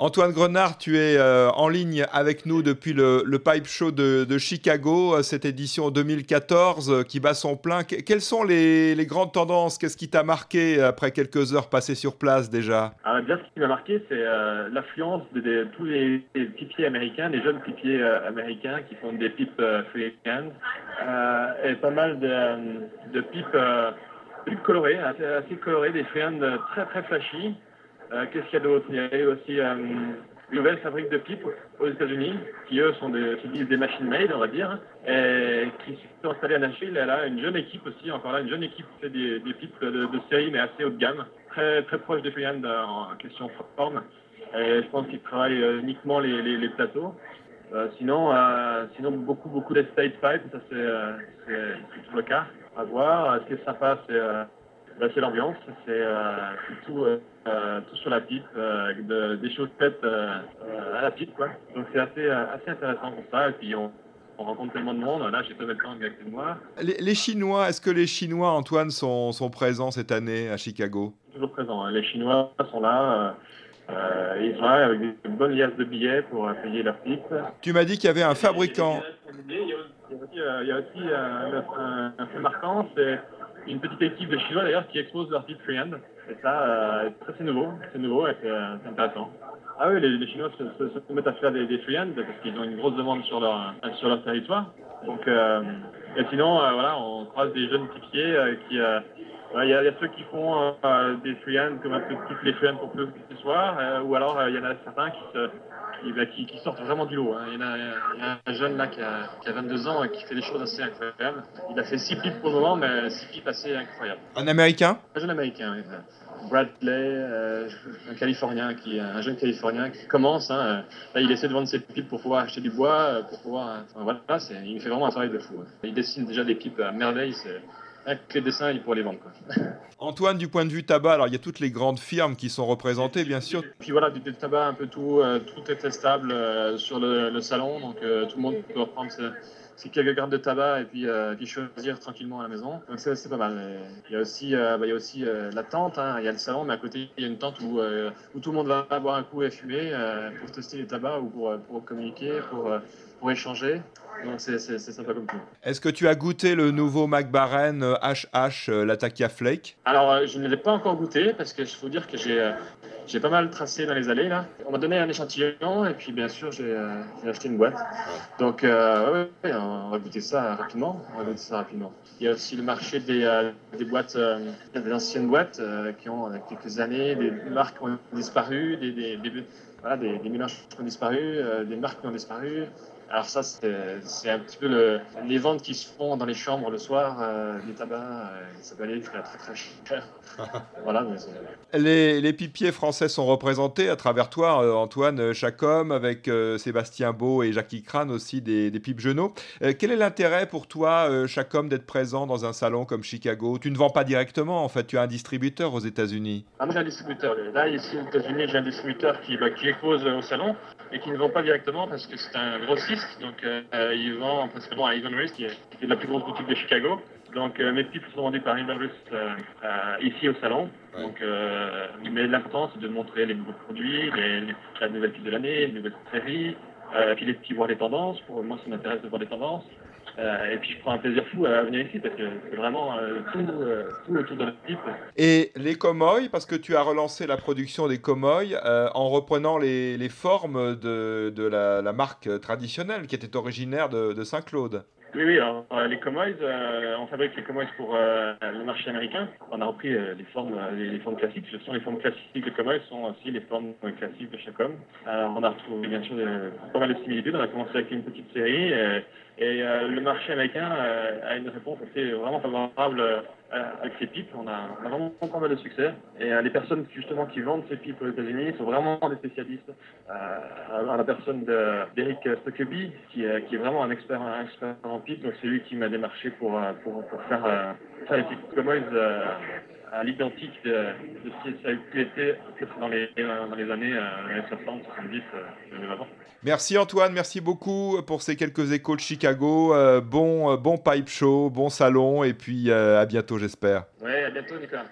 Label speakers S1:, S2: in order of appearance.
S1: Antoine Grenard, tu es euh, en ligne avec nous depuis le, Pipe Show de, Chicago, euh, cette édition 2014 euh, qui bat son plein. quelles sont les, grandes tendances? Qu'est-ce qui t'a marqué après quelques heures passées sur place déjà?
S2: Ah, Bien, ce qui m'a marqué, c'est l'affluence de, tous les, pipiers américains, les jeunes pipiers américains qui font des pipes freehand et pas mal de, pipes plus colorées, assez, colorées, des freehand très très flashy. Euh, qu'est-ce qu'il y a d'autre? Il y a aussi euh, une nouvelle fabrique de pipes aux États-Unis, qui eux sont des, des machines made, on va dire, et qui sont installées à Nashville. Elle a une jeune équipe aussi, encore là, une jeune équipe qui fait des, pipes de, série, mais assez haut de gamme, très, très proche des freehand en question forme. Et je pense qu'ils travaillent euh, uniquement les, les, plateaux. sinon, sinon, beaucoup, beaucoup d'estate pipe, ça c'est toujours le cas. À voir. Ce qui est sympa, c'est bah, c'est l'ambiance, c'est tout, euh, tout sur la pipe, euh, des choses faites euh, à la pipe, quoi. Donc c'est assez, assez intéressant pour ça. Et puis on, rencontre tellement de monde. Là, j'ai pas temps avec moi.
S1: Les, les Chinois, est-ce que les Chinois, Antoine, sont, sont, présents cette année à Chicago?
S2: Toujours présents. Hein. Les Chinois sont là. ils sont là avec une bonne liasse de billets pour payer leur pipe.
S1: Tu m'as dit qu'il y avait un fabricant.
S2: Il y a aussi, un, un, fait marquant, c'est une petite équipe de Chinois d'ailleurs qui expose leur pipe freehand. Et ça, euh, c'est nouveau, c'est nouveau et c'est euh, intéressant. Ah oui, les, Chinois se, mettent à faire des, des freehand parce qu'ils ont une grosse demande sur leur, sur leur territoire. Donc, euh, et sinon, voilà, on croise des jeunes pipiers qui. Il y, a ceux qui font des freehand comme un peu toutes les freehand pour plus ce soir, ou alors il y en a certains qui se, bah, qui, qui, sortent vraiment du lot. Hein. Il, y a, un jeune là qui a, qui a, 22 ans et qui fait des choses assez incroyables. Il a fait 6 pipes pour le moment, mais 6 pipes assez incroyables.
S1: Un américain?
S2: Un jeune américain, oui. Bradley, euh, un Californien, qui, un jeune Californien qui commence. Hein. Là, il essaie de vendre ses pipes pour pouvoir acheter du bois, euh, pour pouvoir. Enfin, voilà, il fait vraiment un travail de fou. Hein. Il dessine déjà des pipes à merveille. Avec les dessins, il pourrait les vendre.
S1: Antoine, du point de vue tabac, alors il y a toutes les grandes firmes qui sont représentées, bien sûr.
S2: Puis voilà, du, tabac, un peu tout, euh, tout est testable euh, sur le, salon, donc euh, tout le monde peut reprendre ses, quelques cartes de tabac et puis, puis, choisir tranquillement à la maison. Donc c'est pas mal. Il y a aussi, bah, il y a aussi la tente, hein. il y a le salon, mais à côté il y a une tente où, où tout le monde va boire un coup et fumer pour tester les tabacs ou pour, pour communiquer, pour, pour échanger. Donc c'est sympa comme tout.
S1: Est-ce que tu as goûté le nouveau McBaren HH, euh, l'Atakia Flake?
S2: Alors euh, je ne l'ai pas encore goûté parce que je faut dire que j'ai euh, j'ai pas mal tracé dans les allées là. On m'a donné un échantillon et puis bien sûr j'ai acheté une boîte. Donc ouais, on va goûter ça rapidement. On va goûter ça rapidement. Il y a aussi le marché des, des boîtes, des anciennes boîtes qui ont quelques années, des marques qui ont disparu, des, des, des, voilà, des, des mélanges qui ont disparu, des marques qui ont disparu. Alors ça, c'est un petit peu le, les ventes qui se font dans les chambres le soir, euh, des tabacs, euh, ça peut aller très très, très cher. voilà,
S1: les, les, pipiers français sont représentés à travers toi, euh, Antoine Chacom, avec Sébastien Beau et Jackie Crane aussi des, des pipes genoux. quel est l'intérêt pour toi, Chacom, d'être présent dans un salon comme Chicago? Tu ne vends pas directement, en fait, tu as un distributeur aux États-Unis.
S2: Ah, moi j'ai un distributeur. Là, ici aux États-Unis, j'ai un distributeur qui, bah, qui expose au salon et qui ne vend pas directement parce que c'est un grossiste donc, euh, il vend principalement à Even qui est, la plus grosse boutique de Chicago. Donc, euh, mes pipes sont vendus par Even euh, ici au salon. Donc, mais l'important, c'est de montrer les nouveaux produits, les, la nouvelle pipe de l'année, les nouvelles séries, puis les petits voir les tendances. Pour moi, ça m'intéresse de voir les tendances. Euh, et puis je prends un plaisir fou à venir ici parce que c'est vraiment euh, tout, euh, tout, autour de la pipe.
S1: Et les comoys, parce que tu as relancé la production des comoys en reprenant les, les formes de, de la, la, marque traditionnelle qui était originaire de, de Saint-Claude.
S2: Oui, oui, alors, les comoys, on fabrique les comoys pour le marché américain. On a repris les, formes, les, formes classiques. Ce sont les formes classiques de comoys, sont aussi les formes classiques de chaque homme. on a retrouvé bien sûr pas mal de similitudes. On a commencé avec une petite série. Et euh, le marché américain euh, a une réponse assez vraiment favorable euh, avec ces pipes. On a, vraiment pas mal de succès. Et les personnes justement qui vendent ces pipes aux États-Unis sont vraiment des spécialistes. à la personne d'Eric Stockleby, qui, qui, est vraiment un expert, en pipes. Donc c'est lui qui m'a démarché pour, faire, faire les pipes Comoys à l'identique de, de, ce qui ça a pu être dans les, dans les années, euh, 60, 70, euh, avant.
S1: Merci Antoine, merci beaucoup pour ces quelques échos de Chicago. Euh, bon, bon pipe show, bon salon et puis à bientôt j'espère.
S2: Ouais, à bientôt Nicolas.